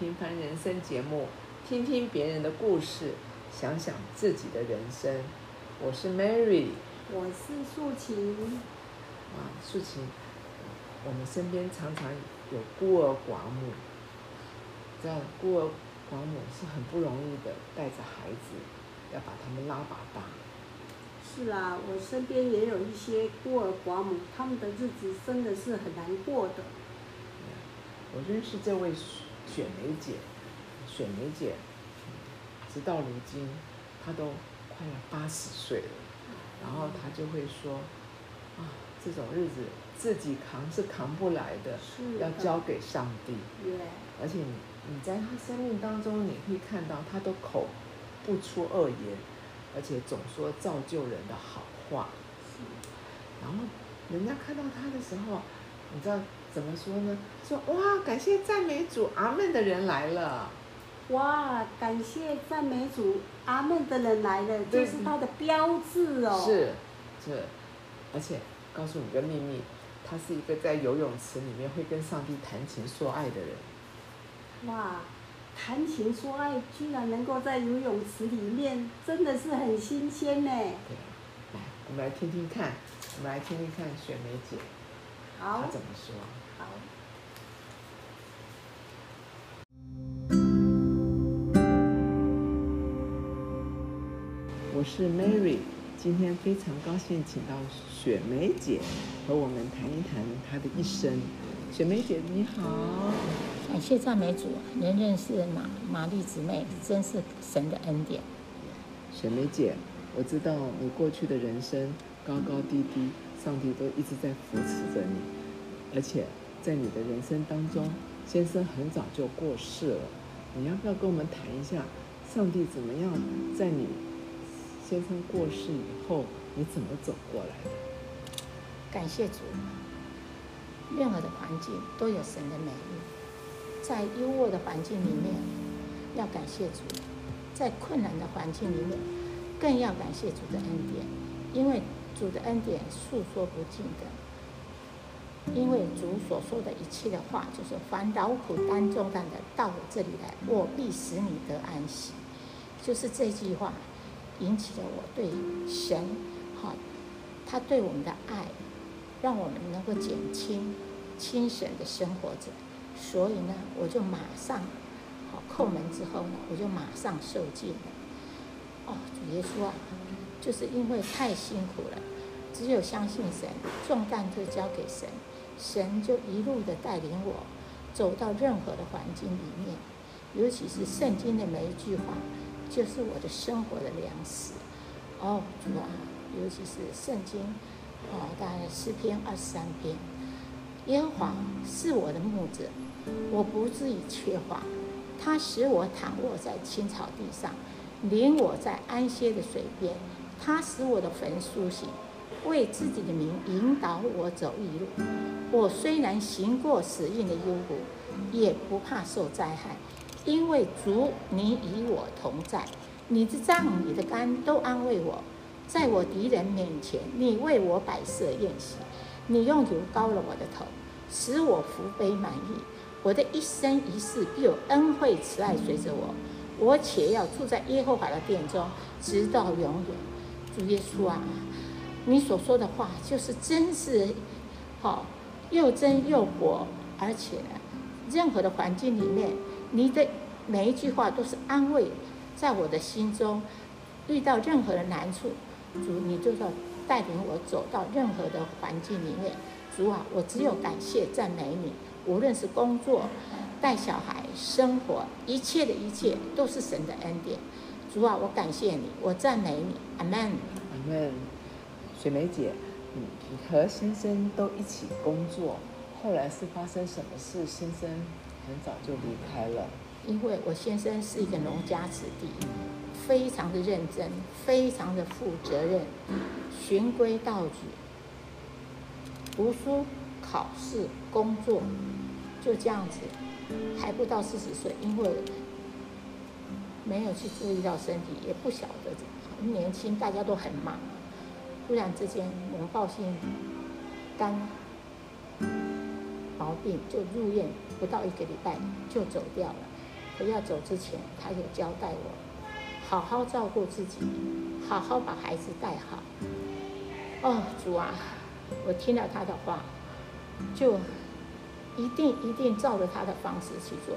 平凡人生节目，听听别人的故事，想想自己的人生。我是 Mary，我是素琴。啊，素琴，我们身边常常有孤儿寡母，这样孤儿寡母是很不容易的，带着孩子要把他们拉拔大。是啊，我身边也有一些孤儿寡母，他们的日子真的是很难过的。我认识这位雪梅姐，雪梅姐，直到如今，她都快要八十岁了，然后她就会说，啊，这种日子自己扛是扛不来的，要交给上帝。对。而且你你在她生命当中，你可以看到她都口不出恶言，而且总说造就人的好话。然后人家看到她的时候，你知道。怎么说呢？说哇，感谢赞美主，阿门的人来了。哇，感谢赞美主，阿门的人来了，这是他的标志哦。是，是，而且告诉你个秘密，他是一个在游泳池里面会跟上帝谈情说爱的人。哇，谈情说爱居然能够在游泳池里面，真的是很新鲜呢。对，来，我们来听听看，我们来听听看雪梅姐，她怎么说。我是 Mary，今天非常高兴请到雪梅姐和我们谈一谈她的一生。雪梅姐你好，感谢赞美主，能认识玛玛丽姊妹，真是神的恩典。雪梅姐，我知道你过去的人生高高低低，上帝都一直在扶持着你，而且在你的人生当中，先生很早就过世了。你要不要跟我们谈一下，上帝怎么样在你？先生过世以后，你怎么走过来的？感谢主，任何的环境都有神的美丽。在优渥的环境里面，要感谢主；在困难的环境里面，更要感谢主的恩典，因为主的恩典诉说不尽的。因为主所说的一切的话，就是凡劳苦担重担的，到我这里来，我必使你得安息。就是这句话。引起了我对神，哈，他对我们的爱，让我们能够减轻轻省的生活着。所以呢，我就马上，好叩门之后呢，我就马上受尽了。哦，主耶稣啊，就是因为太辛苦了，只有相信神，重担就交给神，神就一路的带领我走到任何的环境里面，尤其是圣经的每一句话。就是我的生活的粮食，哦，主啊，尤其是圣经，哦，大概诗篇二十三篇，耶和华是我的牧者，我不至于缺乏，他使我躺卧在青草地上，领我在安歇的水边，他使我的坟苏醒，为自己的名引导我走一路，我虽然行过死荫的幽谷，也不怕受灾害。因为主，你与我同在，你的杖、你的肝都安慰我，在我敌人面前，你为我摆设宴席，你用油膏了我的头，使我福杯满溢。我的一生一世必有恩惠慈爱随着我，我且要住在耶和华的殿中，直到永远。主耶稣啊，你所说的话就是真是好，又真又活，而且任何的环境里面。你的每一句话都是安慰，在我的心中，遇到任何的难处，主你就要带领我走到任何的环境里面。主啊，我只有感谢赞美你。无论是工作、带小孩、生活，一切的一切都是神的恩典。主啊，我感谢你，我赞美你。阿门。阿门。雪梅姐，你和先生都一起工作，后来是发生什么事？先生？很早就离开了，因为我先生是一个农家子弟，非常的认真，非常的负责任，循规蹈矩，读书、考试、工作，就这样子，还不到四十岁，因为没有去注意到身体，也不晓得很年轻，大家都很忙，突然之间，猛暴性肝毛病，就入院不到一个礼拜就走掉了。可要走之前，他有交代我，好好照顾自己，好好把孩子带好。哦，主啊，我听了他的话，就一定一定照着他的方式去做，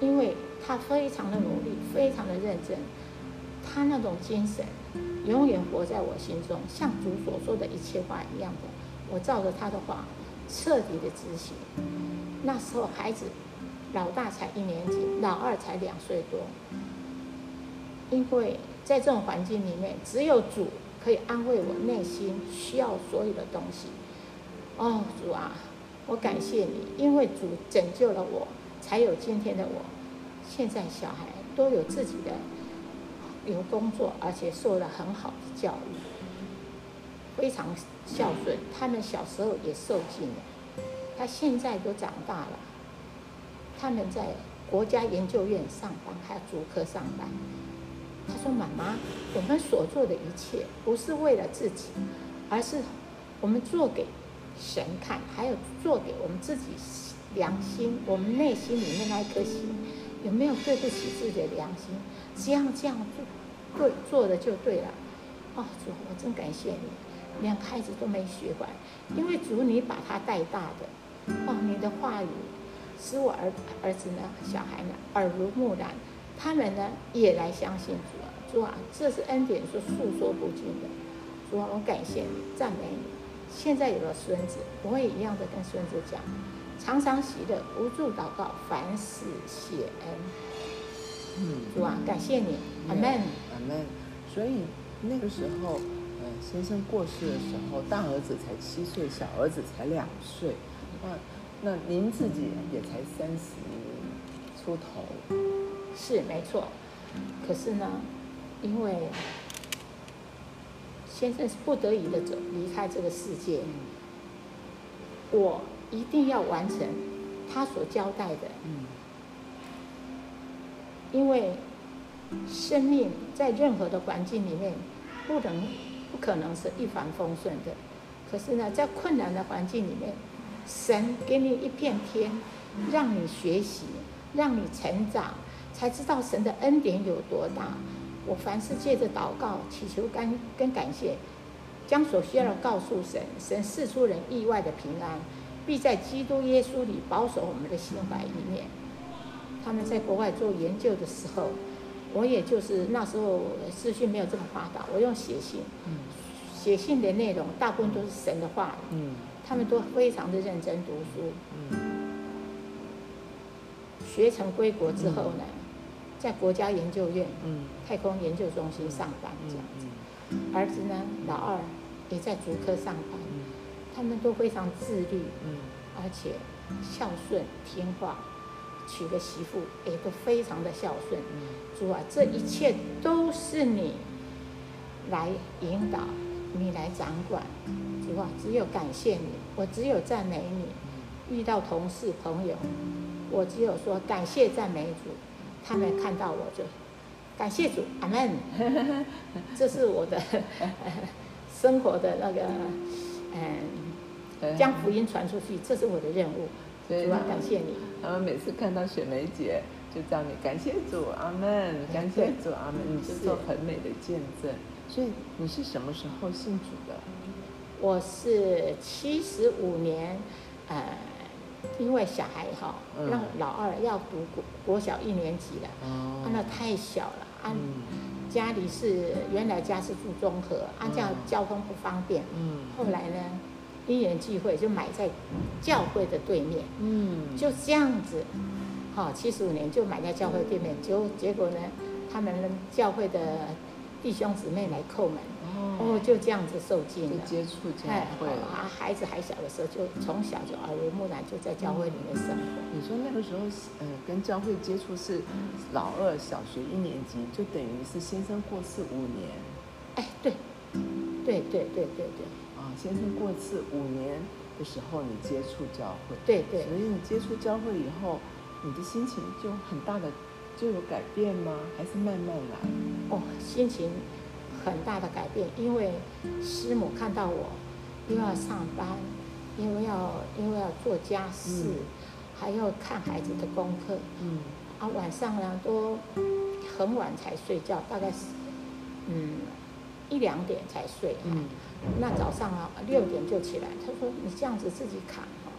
因为他非常的努力，非常的认真，他那种精神永远活在我心中，像主所说的一切话一样的，我照着他的话彻底的执行。那时候孩子老大才一年级，老二才两岁多，因为在这种环境里面，只有主。可以安慰我内心需要所有的东西。哦，主啊，我感谢你，因为主拯救了我，才有今天的我。现在小孩都有自己的有工作，而且受了很好的教育，非常孝顺。他们小时候也受尽了，他现在都长大了，他们在国家研究院上班，还有主科上班。他说：“妈妈，我们所做的一切不是为了自己，而是我们做给神看，还有做给我们自己良心，我们内心里面那一颗心有没有对不起自己的良心？只要这样做，对做的就对了。哦，主，我真感谢你，连孩子都没学坏，因为主你把他带大的。哦，你的话语使我儿儿子呢，小孩呢耳濡目染。”他们呢也来相信主啊，主啊，这是恩典，是诉说不尽的。主啊，我感谢你，赞美你。现在有了孙子，我也一样的跟孙子讲，常常喜乐，无助祷告，凡事谢恩。嗯，主啊，感谢你，阿门，阿门。所以那个时候，呃，先生过世的时候，大儿子才七岁，小儿子才两岁，那那您自己也才三十出头。是没错，可是呢，因为先生是不得已的走离开这个世界，我一定要完成他所交代的。嗯因为生命在任何的环境里面，不能不可能是一帆风顺的。可是呢，在困难的环境里面，神给你一片天，让你学习，让你成长。才知道神的恩典有多大。我凡是借着祷告、祈求、跟跟感谢，将所需要的告诉神，神赐出人意外的平安，必在基督耶稣里保守我们的心怀意念。他们在国外做研究的时候，我也就是那时候资讯没有这么发达，我用写信，写信的内容大部分都是神的话语。嗯，他们都非常的认真读书。嗯，学成归国之后呢？在国家研究院、太空研究中心上班这样子，儿子呢，老二也在竹科上班，他们都非常自律，而且孝顺听话，娶个媳妇也都非常的孝顺。主啊，这一切都是你来引导，你来掌管。主啊，只有感谢你，我只有赞美你。遇到同事朋友，我只有说感谢赞美主。他们看到我就感谢主，阿门。这是我的 生活的那个，嗯，将福音传出去，这是我的任务。主啊，感谢你。他们每次看到雪梅姐，就叫你感谢主，阿门，感谢主，阿门。你是做很美的见证。所以你是什么时候信主的？我是七十五年，呃。因为小孩哈，让老二要读国国小一年级了，啊，那太小了，啊，家里是原来家是住中和，啊，这样交通不方便，嗯，后来呢，因缘际会就买在教会的对面，嗯，就这样子，好，七十五年就买在教会对面，结结果呢，他们教会的弟兄姊妹来叩门。哦，就这样子受尽了，接触教会啊，孩子还小的时候，就从小就耳濡目染，就在教会里面生活。你说那个时候，呃，跟教会接触是老二小学一年级，就等于是先生过世五年。哎，对，对对对对对。啊，先生过世五年的时候，你接触教会。对对。所以你接触教会以后，你的心情就很大的就有改变吗？还是慢慢来？哦，心情。很大的改变，因为师母看到我又要上班，因为要因为要做家事，嗯。还要看孩子的功课，嗯。啊，晚上呢都很晚才睡觉，大概是嗯一两点才睡。嗯。那早上啊六点就起来，他说你这样子自己扛哦，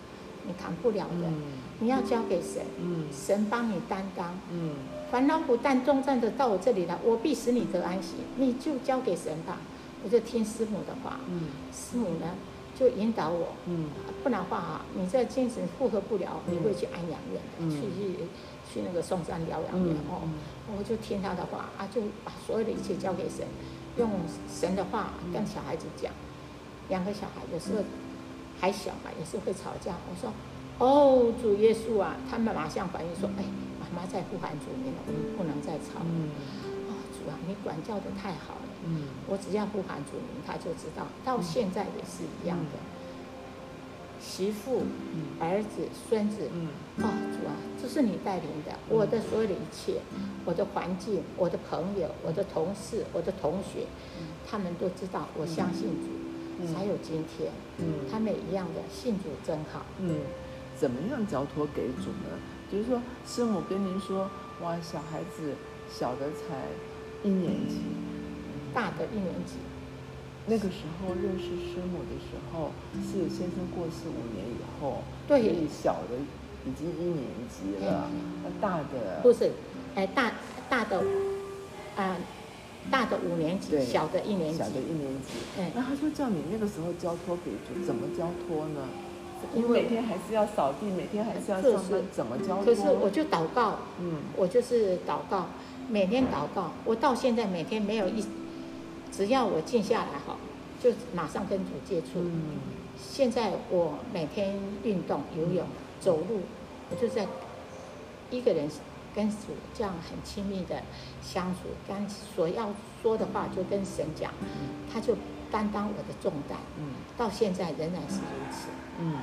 你扛不了的，嗯。你要交给神，嗯。神帮你担当。嗯烦恼不但重担的到我这里来，我必使你得安息，你就交给神吧。我就听师母的话，嗯师母呢就引导我，嗯不然的话啊，你这精神负荷不了，你会去安养院的，嗯去去去那个嵩山疗养院、嗯哦。我就听他的话啊，就把所有的一切交给神，用神的话跟小孩子讲。两个小孩有时候还小嘛，也是会吵架。我说：“哦，主耶稣啊！”他们马上反应说：“哎，妈妈在呼喊主名了，我们不能再吵了。嗯哦，主啊，你管教的太好了。嗯我只要呼喊主名，他就知道。到现在也是一样的。媳妇、嗯儿子、孙子，嗯哦，主啊，这是你带领的，我的所有的一切，我的环境，我的朋友，我的同事，我的同学，他们都知道我相信主，嗯才有今天。嗯他们也一样的，信主真好。嗯，怎么样交托给主呢？比如说，师母跟您说，哇，小孩子小的才一年级，大的一年级，那个时候认识师母的时候，是先生过世五年以后，对所以小的已经一年级了，那大的不是，哎，大大的，啊、大的五年级，小的一年级小。的一年级。嗯那他说叫你那个时候交托给主，怎么交托呢？因为每天还是要扫地，每天还是要上班？可是我就祷告，嗯我就是祷告，每天祷告。我到现在每天没有一，只要我静下来哈，就马上跟主接触。嗯现在我每天运动、游泳、走路，我就在一个人跟主这样很亲密的相处，跟所要说的话就跟神讲，他就担当我的重担。嗯到现在仍然是如此。嗯，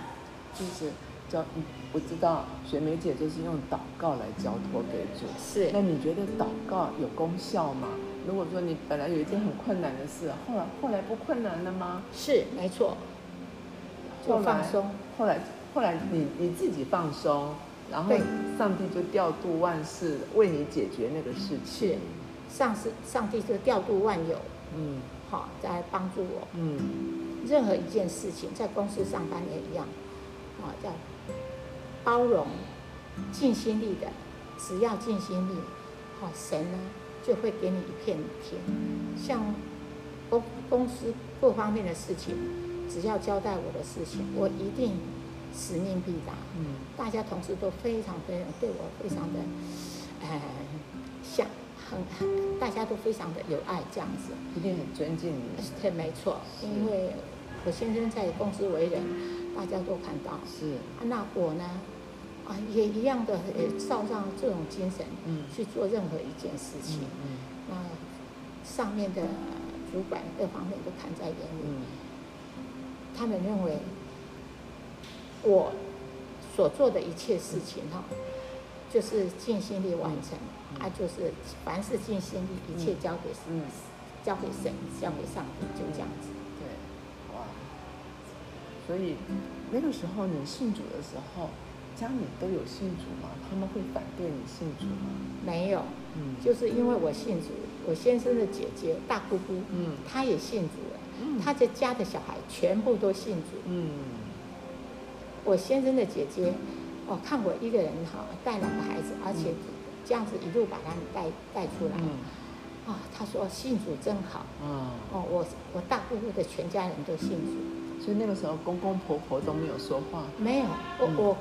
就是交，嗯我知道雪梅姐就是用祷告来交托给主。是那你觉得祷告有功效吗？如果说你本来有一件很困难的事，后来后来不困难了吗？是没错，就放松。后来后来你你自己放松，然后上帝就调度万事为你解决那个事情。是，上是上帝就调度万有，嗯好、在帮助我。嗯任何一件事情，在公司上班也一样，啊，叫包容、尽心力的，只要尽心力，好、神呢就会给你一片天。像公公司各方面的事情，只要交代我的事情，我一定使命必达。嗯大家同事都非常非常对我非常的，呃，像很很，大家都非常的有爱这样子。一定很尊敬你。对，没错，因为我先生在公司为人，大家都看到。是啊那我呢，啊，也一样的，也，照上这种精神嗯去做任何一件事情。嗯那上面的主管各方面都看在眼里，嗯他们认为我所做的一切事情哈、就是尽心力完成，嗯啊，就是凡事尽心力，一切交给神，嗯交给神，交给上帝，就这样子。对，哇！所以那个时候你信主的时候，家里都有信主吗？他们会反对你信主吗？没有，嗯就是因为我信主，我先生的姐姐大姑姑，嗯她也信主了，嗯她的家的小孩全部都信主。嗯我先生的姐姐，哦，看我一个人哈带两个孩子，而且这样子一路把他们带带出来，嗯啊、他说信主真好。啊，哦，我我大姑姑的全家人都信主，所以那个时候公公婆婆都没有说话。没有，我、嗯我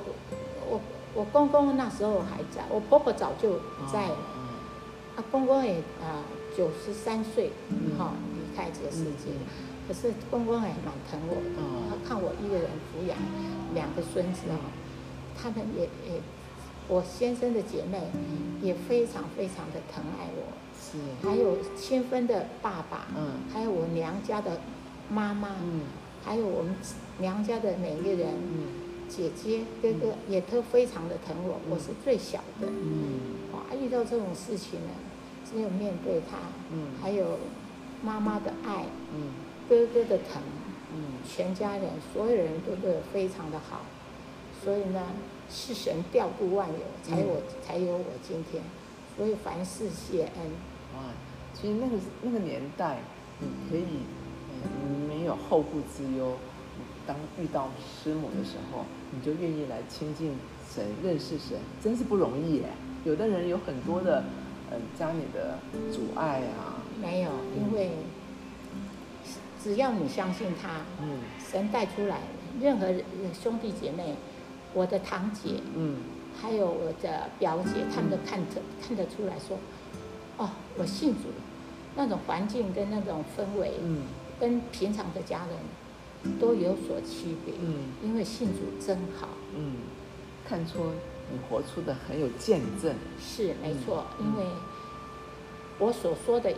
我我公公那时候还在，我婆婆早就不在了。哦啊，公公也啊九十三岁，嗯哈、离开这个世界。嗯可是公公也蛮疼我的，哦他看我一个人抚养两个孙子啊、他们也也，我先生的姐妹也非常非常的疼爱我，是，还有千分的爸爸，嗯。还有我娘家的妈妈，嗯。还有我们娘家的每一个人，嗯。姐姐哥哥也都非常的疼我，我是最小的。嗯。哇，遇到这种事情呢，只有面对他，嗯。还有妈妈的爱，嗯。哥哥的疼，嗯。全家人所有人都对我非常的好，所以呢，是神调度万有，才有我、才有我今天，所以凡事谢恩。哇，其实那个那个年代，你可以，嗯，没有后顾之忧。当遇到师母的时候，你就愿意来亲近神、认识神，真是不容易耶。有的人有很多的，嗯，家里的阻碍啊，没有，因为只要你相信他，嗯神带出来，任何人兄弟姐妹，我的堂姐，嗯。还有我的表姐，他们都看得看得出来说，哦，我信主，那种环境跟那种氛围，嗯。跟平常的家人都有所区别，嗯。因为信主真好，嗯，看出你活出的很有见证。是没错，嗯。因为我所说的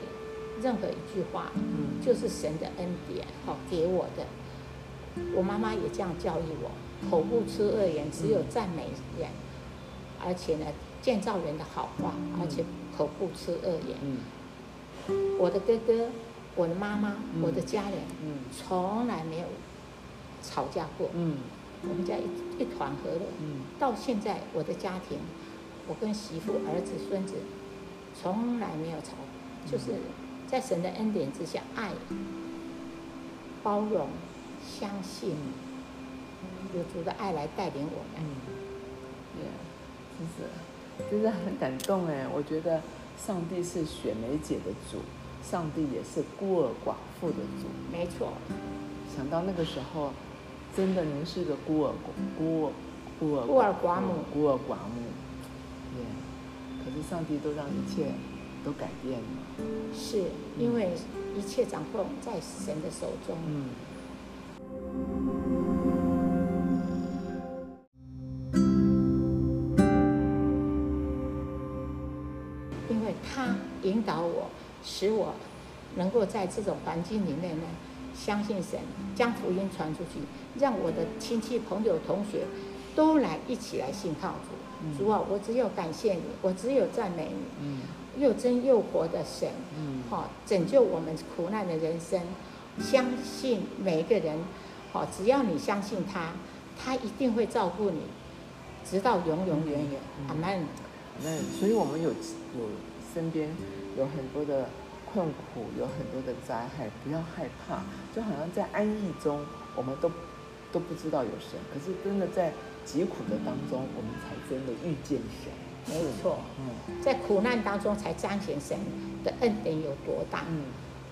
任何一句话，嗯。就是神的恩典，好给我的。我妈妈也这样教育我，口不出恶言，只有赞美人，而且呢，建造人的好话，而且口不出恶言。嗯。我的哥哥、我的妈妈、嗯。我的家人，嗯。从来没有吵架过，嗯。我们家一一团和乐。嗯。到现在，我的家庭，我跟媳妇、儿子、孙子，从来没有吵，就是在神的恩典之下，爱、包容、相信，有主的爱来带领我嗯们。，对，真是，真是很感动哎！我觉得上帝是雪梅姐的主，上帝也是孤儿寡妇的主。没错，想到那个时候，真的您是个孤儿孤儿孤儿孤儿寡母孤儿寡母，对。可是上帝都让一切都改变了。是因为一切掌控在神的手中。嗯。使我能够在这种环境里面呢，相信神，将福音传出去，让我的亲戚、朋友、同学都来一起来信靠主。嗯主啊，我只有感谢你，我只有赞美你，嗯又真又活的神，嗯好、拯救我们苦难的人生。相信每一个人，好、只要你相信他，他一定会照顾你，直到永永远远。嗯阿门。那所以我们有有身边有很多的困苦，有很多的灾害，不要害怕，就好像在安逸中，我们都都不知道有神，可是真的在疾苦的当中，我们才真的遇见神。没错。嗯在苦难当中才彰显神的恩典有多大。嗯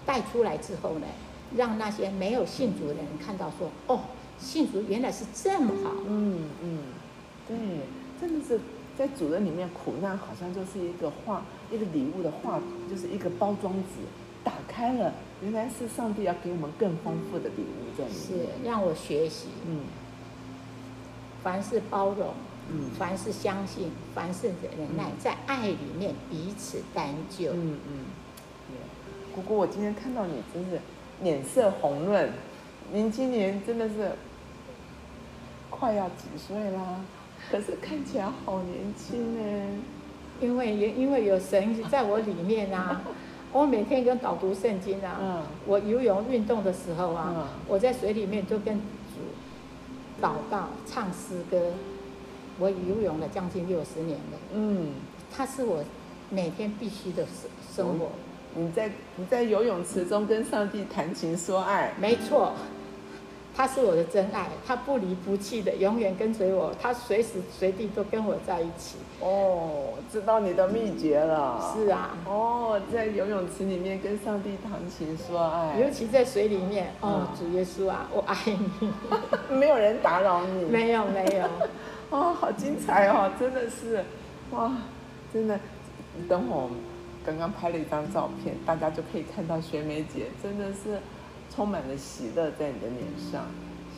带出来之后呢，让那些没有信主的人看到说，哦，信主原来是这么好。嗯嗯，对，真的是在主人里面，苦难好像就是一个画一个礼物的画，就是一个包装纸，打开了，原来是上帝要给我们更丰富的礼物在里是。让我学习，嗯凡是包容，嗯凡是相信，凡是忍耐，嗯在爱里面彼此担救。嗯嗯，对，姑姑，我今天看到你真是脸色红润，您今年真的是快要几岁啦？可是看起来好年轻呢。因为因为有神在我里面啊，我每天跟导读圣经啊，嗯我游泳运动的时候啊，嗯我在水里面就跟主祷告、唱诗歌。我游泳了将近六十年了，嗯，它是我每天必须的生生活。你在你在游泳池中跟上帝谈情说爱。没错，他是我的真爱，他不离不弃的，永远跟随我，他随时随地都跟我在一起。哦，知道你的秘诀了。是啊，哦，在游泳池里面跟上帝谈情说爱，尤其在水里面，哦，嗯主耶稣啊，我爱你。没有人打扰你。没有没有，哦，好精彩哦，真的是，哇，真的，等会刚刚拍了一张照片，大家就可以看到学梅姐真的是充满了喜乐在你的脸上，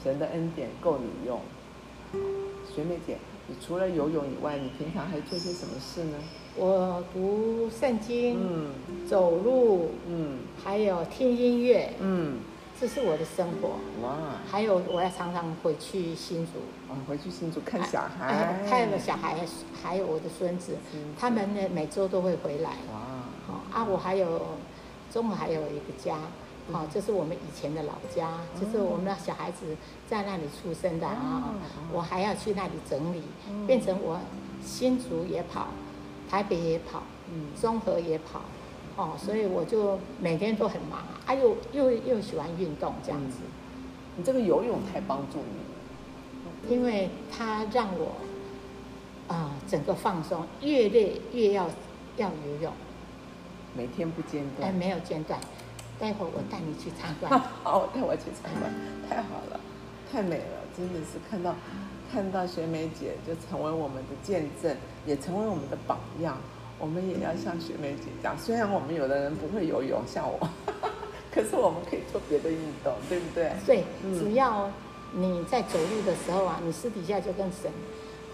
神的恩典够你用。学妹姐，你除了游泳以外，你平常还做些什么事呢？我读圣经，嗯。走路，嗯。还有听音乐，嗯，这是我的生活。哇，还有我要常常回去新竹，啊，回去新竹看小孩，哎看了小孩，还有我的孙子，孙子。他们呢每周都会回来。哇，好啊，我还有中午还有一个家，好、这是我们以前的老家，就是我们的小孩子在那里出生的啊、哦我还要去那里整理，嗯。变成我新竹也跑，台北也跑，嗯。综合也跑，哦，所以我就每天都很忙啊，啊又又又喜欢运动这样子，你这个游泳太帮助你了。因为它让我啊、整个放松，越累越要要游泳，每天不间断。哎断。没有间断。待会儿我带你去参观。好，带我去参观，太好了，太美了，真的是看到看到学梅姐就成为我们的见证，也成为我们的榜样。我们也要像学梅姐这样，虽然我们有的人不会游泳，像我，可是我们可以做别的运动，对不对？对，嗯只要你在走路的时候啊，你私底下就跟神，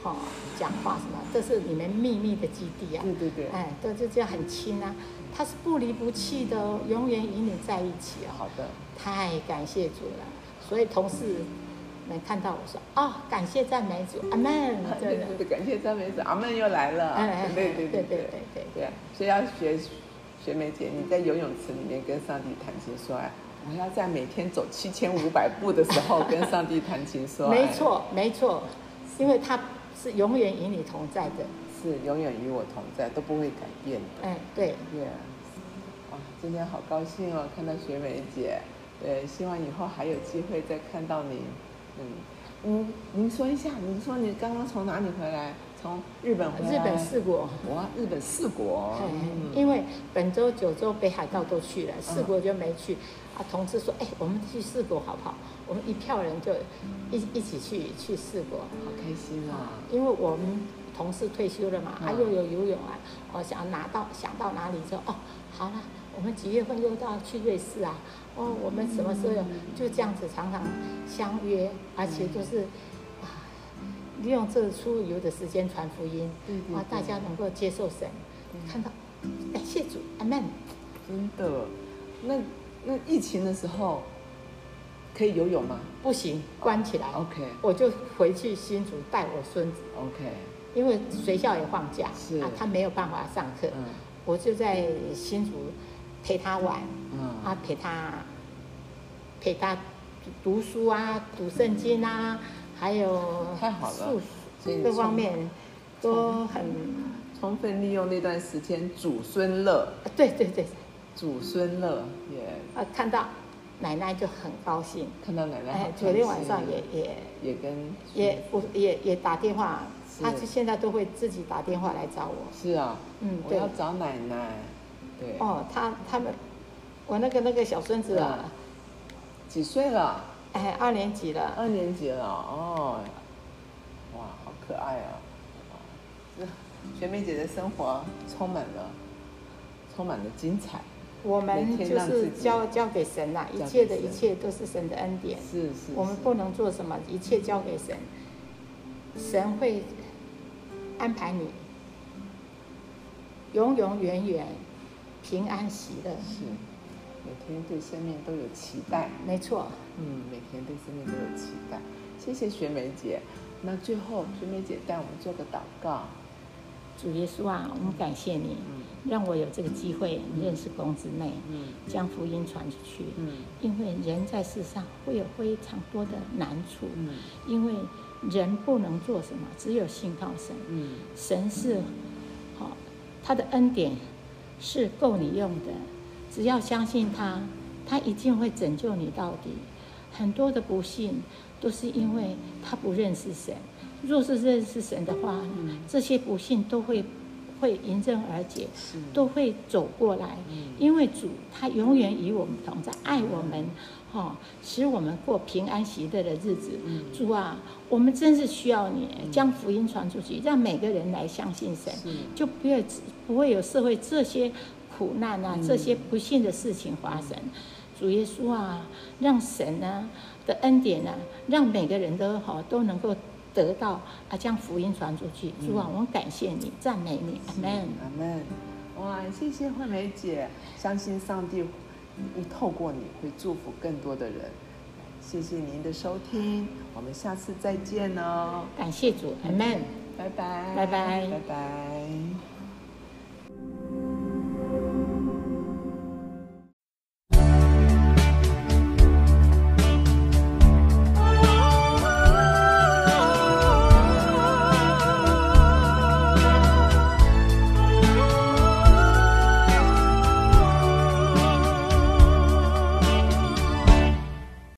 哦，讲话什么？这是你们秘密的基地啊！对对对，哎，对就叫很亲啊，他是不离不弃的哦，永远与你在一起。好的，太感谢主了。所以同事能看到我说啊，感谢赞美主，阿门。真的，感谢赞美主，阿门又来了。哎哎哎，对对对对对对对。所以要学学梅姐，你在游泳池里面跟上帝谈情说爱，我要在每天走七千五百步的时候跟上帝谈情说爱。没错没错，因为他。是永远与你同在的。是永远与我同在，都不会改变的。哎，对，对，哇，今天好高兴哦，看到学梅姐。对，希望以后还有机会再看到您。嗯嗯，您说一下，您说你刚刚从哪里回来？从日本回来？日本四国。哇，日本四国。因为本州、九州、北海道都去了，四国就没去。啊，同事说，哎，我们去四国好不好？我们一票人就一一起去去试过。好开心啊！因为我们同事退休了嘛，嗯啊又有游泳啊，我想拿到想到哪里就，哦，好了，我们几月份又到去瑞士啊？哦，我们什么时候有？就这样子常常相约，而且就是啊，利用这出游的时间传福音，啊，大家能够接受神，看到感谢主，阿门。真的，那那疫情的时候可以游泳吗？不行，关起来，？OK。我就回去新竹带我孙子，OK，因为学校也放假，是。啊，他没有办法上课，嗯。我就在新竹陪他玩，嗯。啊，陪他陪他读读书啊，读圣经啊，还有太好了各方面都很，充分利用那段时间祖孙乐，啊对对对，祖孙乐也啊，看到奶奶就很高兴，看到奶奶哎昨天晚上也也也跟也我也也打电话，是他现在都会自己打电话来找我，是啊，嗯，我要，找奶奶，对，哦，他他们，我那个那个小孙子啊，几岁了？哎，二年级了，二年级了哦，哇，好可爱啊！这学妹姐的生活充满了，充满了精彩，我们就是交交给神啦，一切的一切都是神的恩典。是是，是。我们不能做什么，一切交给神，神会安排你永永远远平安喜乐。是，每天对生命都有期待，没错，嗯，每天对生命都有期待。谢谢学梅姐，那最后学梅姐带我们做个祷告，主耶稣啊，我们感谢你，嗯让我有这个机会认识公子妹，嗯将福音传出去。嗯因为人在世上会有非常多的难处，嗯因为人不能做什么，只有信靠神。嗯神是，好、他的恩典是够你用的，只要相信他，他一定会拯救你到底。很多的不幸都是因为他不认识神，若是认识神的话，嗯这些不幸都会会迎刃而解，都会走过来。嗯。因为主他永远与我们同在，爱我们，哈、使我们过平安喜乐的日子。嗯。主啊，我们真是需要你将福音传出去，让每个人来相信神，就不要不会有社会这些苦难啊，嗯。这些不幸的事情发生。主耶稣啊，让神呢的恩典啊，让每个人都好都能够得到啊，将福音传出去。主啊，我们感谢你，赞美你，阿门。阿门。哇，谢谢惠美姐，相信上帝会透过你会祝福更多的人。谢谢您的收听，我们下次再见哦，感谢主，阿门。拜拜，拜拜拜拜。